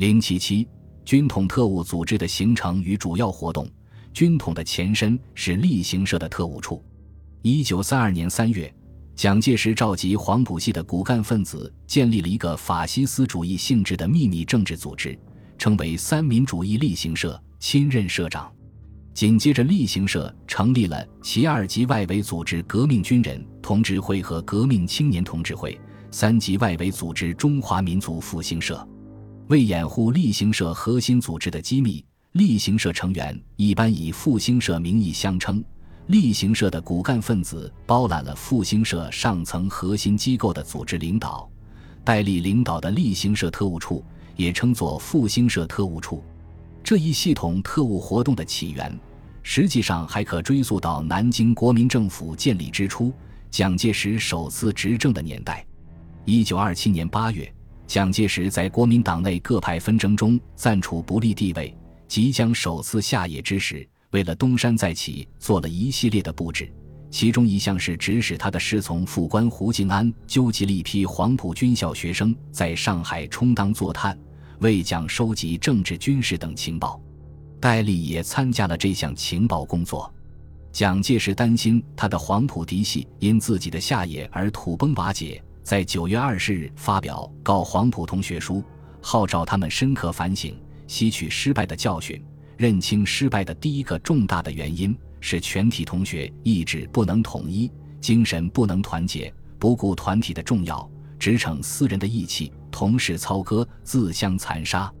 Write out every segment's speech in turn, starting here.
零七七，军统特务组织的形成与主要活动。军统的前身是例行社的特务处。一九三二年三月，蒋介石召集黄埔系的骨干分子，建立了一个法西斯主义性质的秘密政治组织，称为三民主义例行社，亲任社长。紧接着，例行社成立了其二级外围组织——革命军人同志会和革命青年同志会；三级外围组织——中华民族复兴社。为掩护例行社核心组织的机密，例行社成员一般以复兴社名义相称。例行社的骨干分子包揽了复兴社上层核心机构的组织领导，代理领导的例行社特务处也称作复兴社特务处。这一系统特务活动的起源，实际上还可追溯到南京国民政府建立之初，蒋介石首次执政的年代。一九二七年八月。蒋介石在国民党内各派纷争中暂处不利地位，即将首次下野之时，为了东山再起，做了一系列的布置。其中一项是指使他的师从副官胡敬安纠集了一批黄埔军校学生，在上海充当坐探，为蒋收集政治、军事等情报。戴笠也参加了这项情报工作。蒋介石担心他的黄埔嫡系因自己的下野而土崩瓦解。在九月二十日发表《告黄埔同学书》，号召他们深刻反省，吸取失败的教训，认清失败的第一个重大的原因是全体同学意志不能统一，精神不能团结，不顾团体的重要，只逞私人的义气，同事操戈，自相残杀。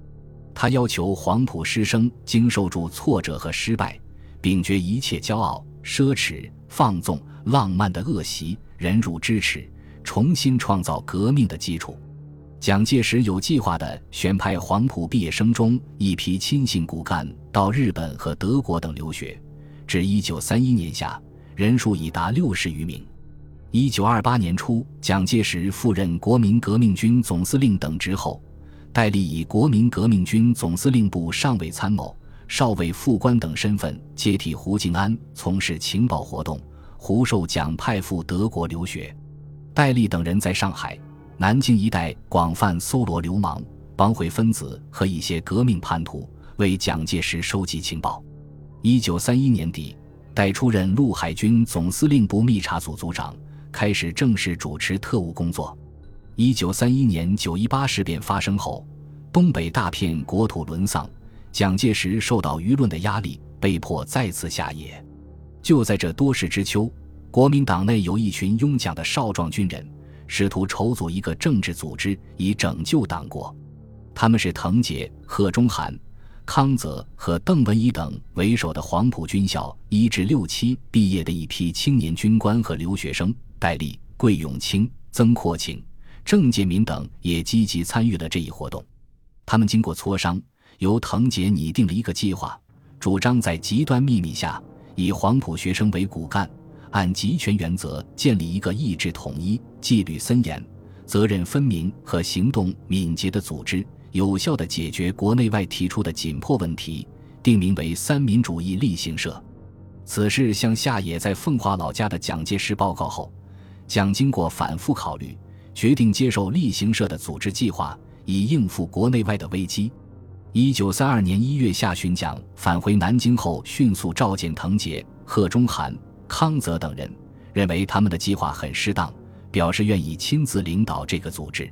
他要求黄埔师生经受住挫折和失败，摒绝一切骄傲、奢侈、放纵、浪漫的恶习，忍辱支持。重新创造革命的基础。蒋介石有计划地选派黄埔毕业生中一批亲信骨干到日本和德国等留学，至一九三一年夏，人数已达六十余名。一九二八年初，蒋介石赴任国民革命军总司令等职后，戴笠以国民革命军总司令部上尉参谋、少尉副官等身份接替胡敬安从事情报活动，胡受蒋派赴德国留学。戴笠等人在上海、南京一带广泛搜罗流氓、帮会分子和一些革命叛徒，为蒋介石收集情报。一九三一年底，戴出任陆海军总司令部密查组组长，开始正式主持特务工作。一九三一年九一八事变发生后，东北大片国土沦丧，蒋介石受到舆论的压力，被迫再次下野。就在这多事之秋。国民党内有一群拥蒋的少壮军人，试图筹组一个政治组织以拯救党国。他们是滕杰、贺中涵、康泽和邓文仪等为首的黄埔军校一至六期毕业的一批青年军官和留学生。戴笠、桂永清、曾扩情、郑介民等也积极参与了这一活动。他们经过磋商，由滕杰拟定了一个计划，主张在极端秘密下，以黄埔学生为骨干。按集权原则建立一个意志统一、纪律森严、责任分明和行动敏捷的组织，有效地解决国内外提出的紧迫问题，定名为“三民主义例行社”。此事向夏野在奉化老家的蒋介石报告后，蒋经过反复考虑，决定接受例行社的组织计划，以应付国内外的危机。一九三二年一月下旬，蒋返回南京后，迅速召见滕杰、贺中涵。康泽等人认为他们的计划很适当，表示愿意亲自领导这个组织。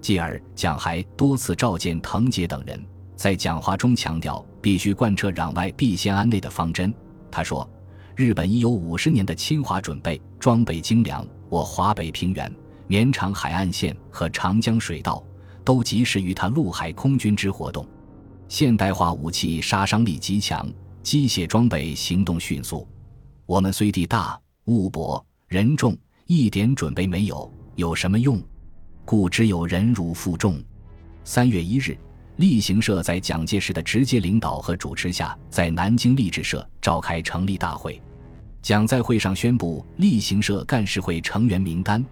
继而，蒋还多次召见滕杰等人，在讲话中强调必须贯彻攘外必先安内的方针。他说：“日本已有五十年的侵华准备，装备精良，我华北平原、绵长海岸线和长江水道都及时于他陆海空军之活动。现代化武器杀伤力极强，机械装备行动迅速。”我们虽地大物薄人众，一点准备没有，有什么用？故只有忍辱负重。三月一日，例行社在蒋介石的直接领导和主持下，在南京励志社召开成立大会。蒋在会上宣布例行社干事会成员名单，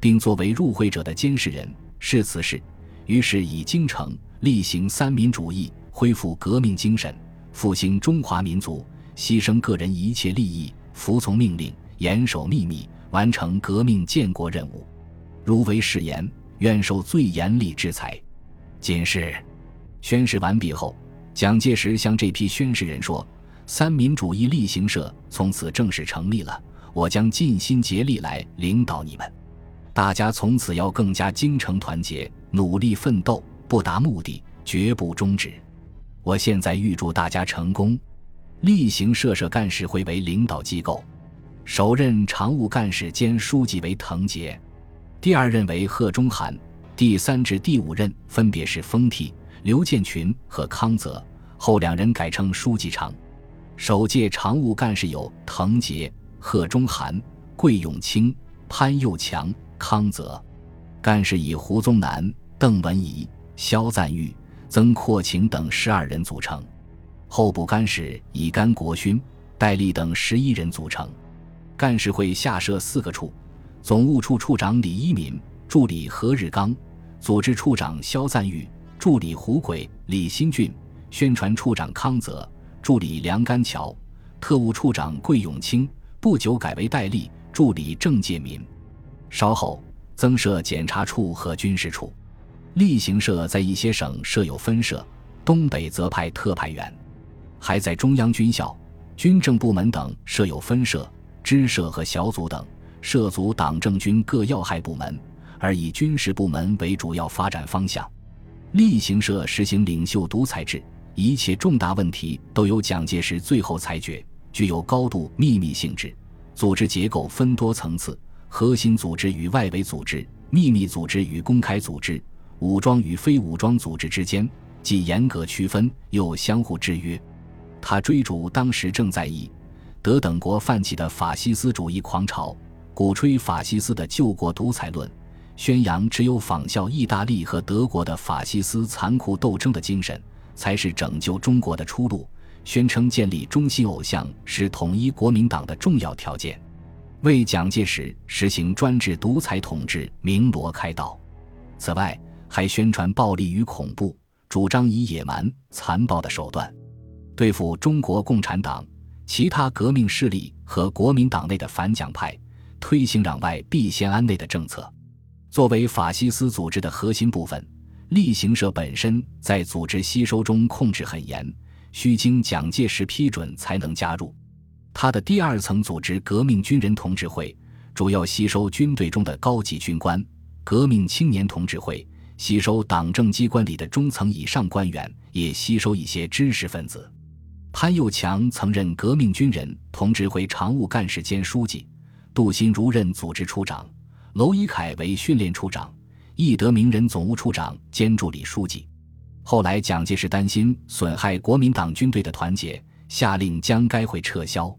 并作为入会者的监事人。是此事，于是以京城例行三民主义，恢复革命精神，复兴中华民族，牺牲个人一切利益。服从命令，严守秘密，完成革命建国任务。如违誓言，愿受最严厉制裁。仅是宣誓完毕后，蒋介石向这批宣誓人说：“三民主义力行社从此正式成立了，我将尽心竭力来领导你们。大家从此要更加精诚团结，努力奋斗，不达目的绝不终止。我现在预祝大家成功。”例行社社干事会为领导机构，首任常务干事兼书记为滕杰，第二任为贺中涵，第三至第五任分别是封替。刘建群和康泽，后两人改称书记长。首届常务干事有滕杰、贺中涵、桂永清、潘佑强、康泽。干事以胡宗南、邓文仪、肖赞玉、曾扩情等十二人组成。候补干事以甘国勋、戴笠等十一人组成。干事会下设四个处：总务处处长李一民，助理何日刚，组织处长肖赞玉。助理胡轨、李新俊，宣传处长康泽，助理梁干桥，特务处长桂永清，不久改为戴笠，助理郑介民。稍后增设检察处和军事处。例行社在一些省设有分社，东北则派特派员，还在中央军校、军政部门等设有分社、支社和小组等，涉足党政军各要害部门，而以军事部门为主要发展方向。例行社实行领袖独裁制，一切重大问题都由蒋介石最后裁决，具有高度秘密性质。组织结构分多层次：核心组织与外围组织、秘密组织与公开组织、武装与非武装组织之间，既严格区分，又相互制约。他追逐当时正在以德等国泛起的法西斯主义狂潮，鼓吹法西斯的救国独裁论。宣扬只有仿效意大利和德国的法西斯残酷斗争的精神，才是拯救中国的出路。宣称建立中心偶像是统一国民党的重要条件，为蒋介石实行专制独裁统治鸣锣开道。此外，还宣传暴力与恐怖，主张以野蛮残暴的手段对付中国共产党、其他革命势力和国民党内的反蒋派，推行攘外必先安内的政策。作为法西斯组织的核心部分，例行社本身在组织吸收中控制很严，需经蒋介石批准才能加入。他的第二层组织革命军人同志会，主要吸收军队中的高级军官；革命青年同志会吸收党政机关里的中层以上官员，也吸收一些知识分子。潘佑强曾任革命军人同志会常务干事兼书记，杜新如任组织处长。娄一凯为训练处长，易德明任总务处长兼助理书记。后来，蒋介石担心损害国民党军队的团结，下令将该会撤销。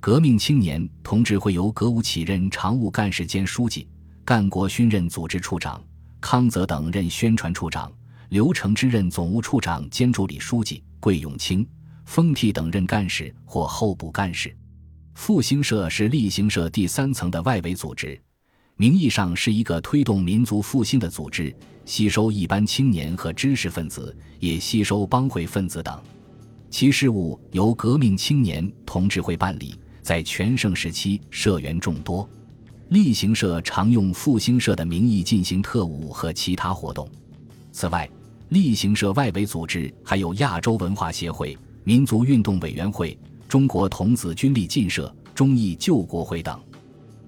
革命青年同志会由葛武启任常务干事兼书记，干国勋任组织处长，康泽等任宣传处长，刘承之任总务处长兼助理书记，桂永清、封替等任干事或候补干事。复兴社是例行社第三层的外围组织。名义上是一个推动民族复兴的组织，吸收一般青年和知识分子，也吸收帮会分子等。其事务由革命青年同志会办理，在全盛时期社员众多。例行社常用复兴社的名义进行特务和其他活动。此外，例行社外围组织还有亚洲文化协会、民族运动委员会、中国童子军力进社、忠义救国会等。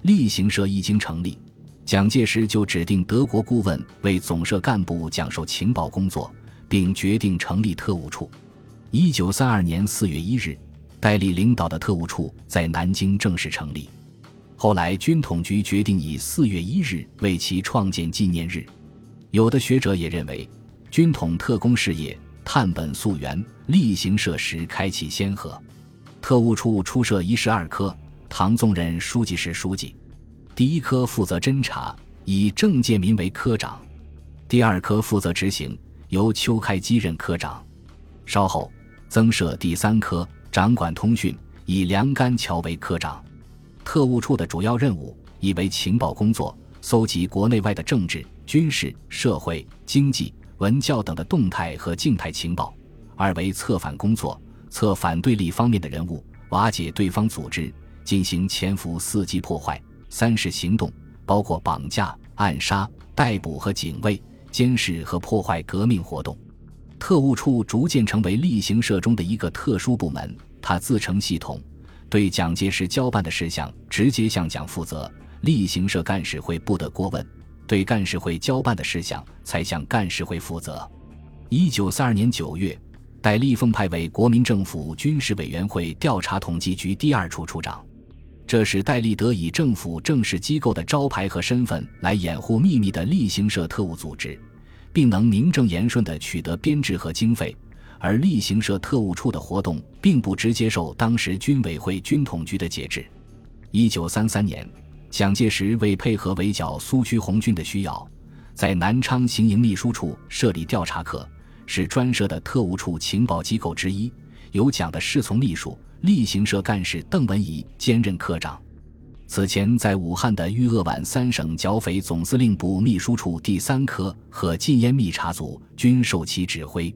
例行社一经成立，蒋介石就指定德国顾问为总社干部讲授情报工作，并决定成立特务处。一九三二年四月一日，戴笠领导的特务处在南京正式成立。后来，军统局决定以四月一日为其创建纪念日。有的学者也认为，军统特工事业探本溯源，例行设时开启先河。特务处初设一十二科。唐宗任书记室书记，第一科负责侦查，以郑介民为科长；第二科负责执行，由邱开基任科长。稍后增设第三科，掌管通讯，以梁干桥为科长。特务处的主要任务以为情报工作，搜集国内外的政治、军事、社会、经济、文教等的动态和静态情报；二为策反工作，策反对立方面的人物，瓦解对方组织。进行潜伏、伺机破坏、三是行动，包括绑架、暗杀、逮捕和警卫、监视和破坏革命活动。特务处逐渐成为例行社中的一个特殊部门，它自成系统，对蒋介石交办的事项直接向蒋负责，例行社干事会不得过问；对干事会交办的事项才向干事会负责。一九三二年九月，戴笠奉派为国民政府军事委员会调查统计局第二处处长，这使戴笠得以政府正式机构的招牌和身份来掩护秘密的例行社特务组织。并能名正言顺地取得编制和经费，而例行社特务处的活动并不直接受当时军委会军统局的节制。一九三三年，蒋介石为配合围剿苏区红军的需要，在南昌行营秘书处设立调查科，是专设的特务处情报机构之一，由蒋的侍从秘书、例行社干事邓文仪兼任科长。此前，在武汉的豫鄂皖三省剿匪总司令部秘书处第三科和禁烟密查组均受其指挥。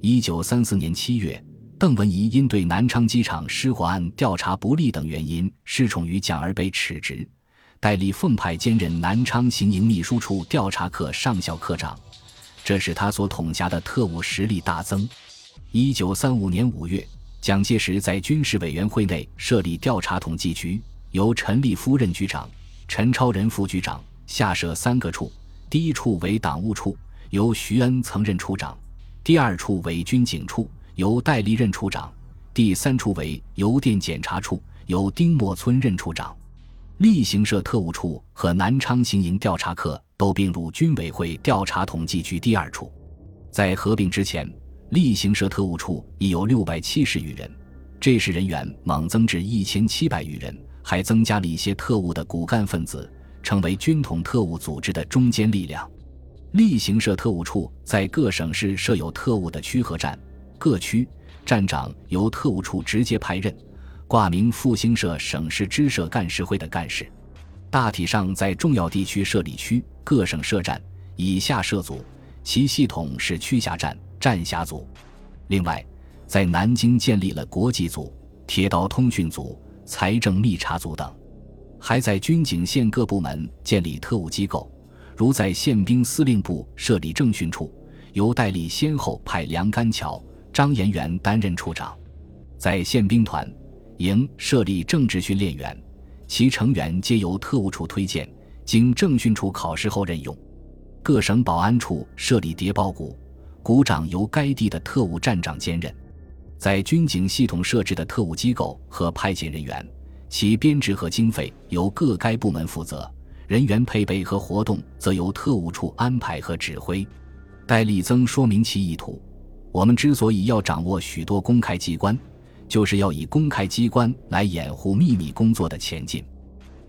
一九三四年七月，邓文仪因对南昌机场失火案调查不力等原因失宠于蒋而被斥职，戴笠奉派兼任南昌行营秘书处调查科上校科长，这使他所统辖的特务实力大增。一九三五年五月，蒋介石在军事委员会内设立调查统计局。由陈立夫任局长，陈超仁副局长，下设三个处。第一处为党务处，由徐恩曾任处长；第二处为军警处，由戴笠任处长；第三处为邮电检查处，由丁默村任处长。例行社特务处和南昌行营调查科都并入军委会调查统计局第二处。在合并之前，例行社特务处已有六百七十余人，这时人员猛增至一千七百余人。还增加了一些特务的骨干分子，成为军统特务组织的中坚力量。例行社特务处在各省市设有特务的区和站，各区站长由特务处直接派任，挂名复兴社省市支社干事会的干事。大体上在重要地区设立区，各省设站，以下设组，其系统是区辖站、站辖组。另外，在南京建立了国际组、铁道通讯组。财政密查组等，还在军警县各部门建立特务机构，如在宪兵司令部设立政训处，由戴笠先后派梁干桥、张延元担任处长；在宪兵团营设立政治训练员，其成员皆由特务处推荐，经政训处考试后任用；各省保安处设立谍报股，股长由该地的特务站长兼任。在军警系统设置的特务机构和派遣人员，其编制和经费由各该部门负责，人员配备和活动则由特务处安排和指挥。戴笠曾说明其意图：我们之所以要掌握许多公开机关，就是要以公开机关来掩护秘密工作的前进。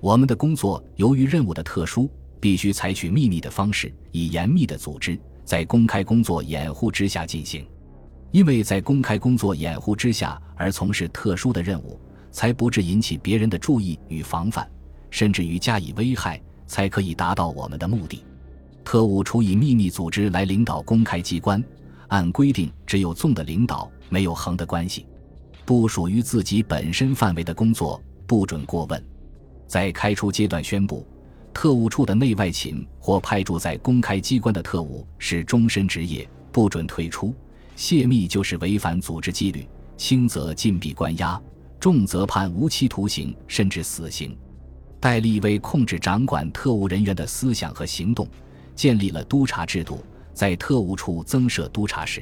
我们的工作由于任务的特殊，必须采取秘密的方式，以严密的组织，在公开工作掩护之下进行。因为在公开工作掩护之下而从事特殊的任务，才不致引起别人的注意与防范，甚至于加以危害，才可以达到我们的目的。特务处以秘密组织来领导公开机关，按规定只有纵的领导，没有横的关系。不属于自己本身范围的工作，不准过问。在开出阶段宣布，特务处的内外勤或派驻在公开机关的特务是终身职业，不准退出。泄密就是违反组织纪律，轻则禁闭关押，重则判无期徒刑甚至死刑。戴笠为控制掌管特务人员的思想和行动，建立了督察制度，在特务处增设督察室。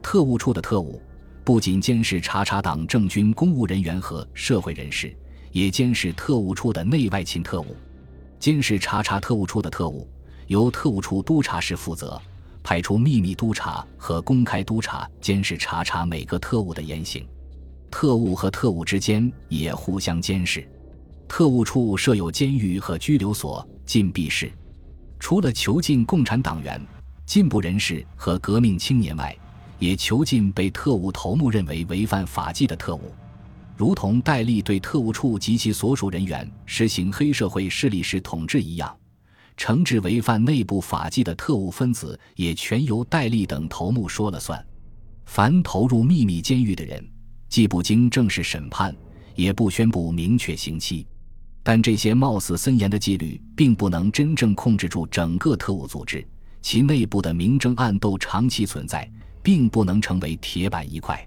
特务处的特务不仅监视查查党政军公务人员和社会人士，也监视特务处的内外勤特务。监视查察特务处的特务由特务处督察室负责。派出秘密督察和公开督察监视查查每个特务的言行，特务和特务之间也互相监视。特务处设有监狱和拘留所、禁闭室，除了囚禁共产党员、进步人士和革命青年外，也囚禁被特务头目认为违反法纪的特务，如同戴笠对特务处及其所属人员实行黑社会势力式统治一样。惩治违反内部法纪的特务分子，也全由戴笠等头目说了算。凡投入秘密监狱的人，既不经正式审判，也不宣布明确刑期。但这些貌似森严的纪律，并不能真正控制住整个特务组织，其内部的明争暗斗长期存在，并不能成为铁板一块。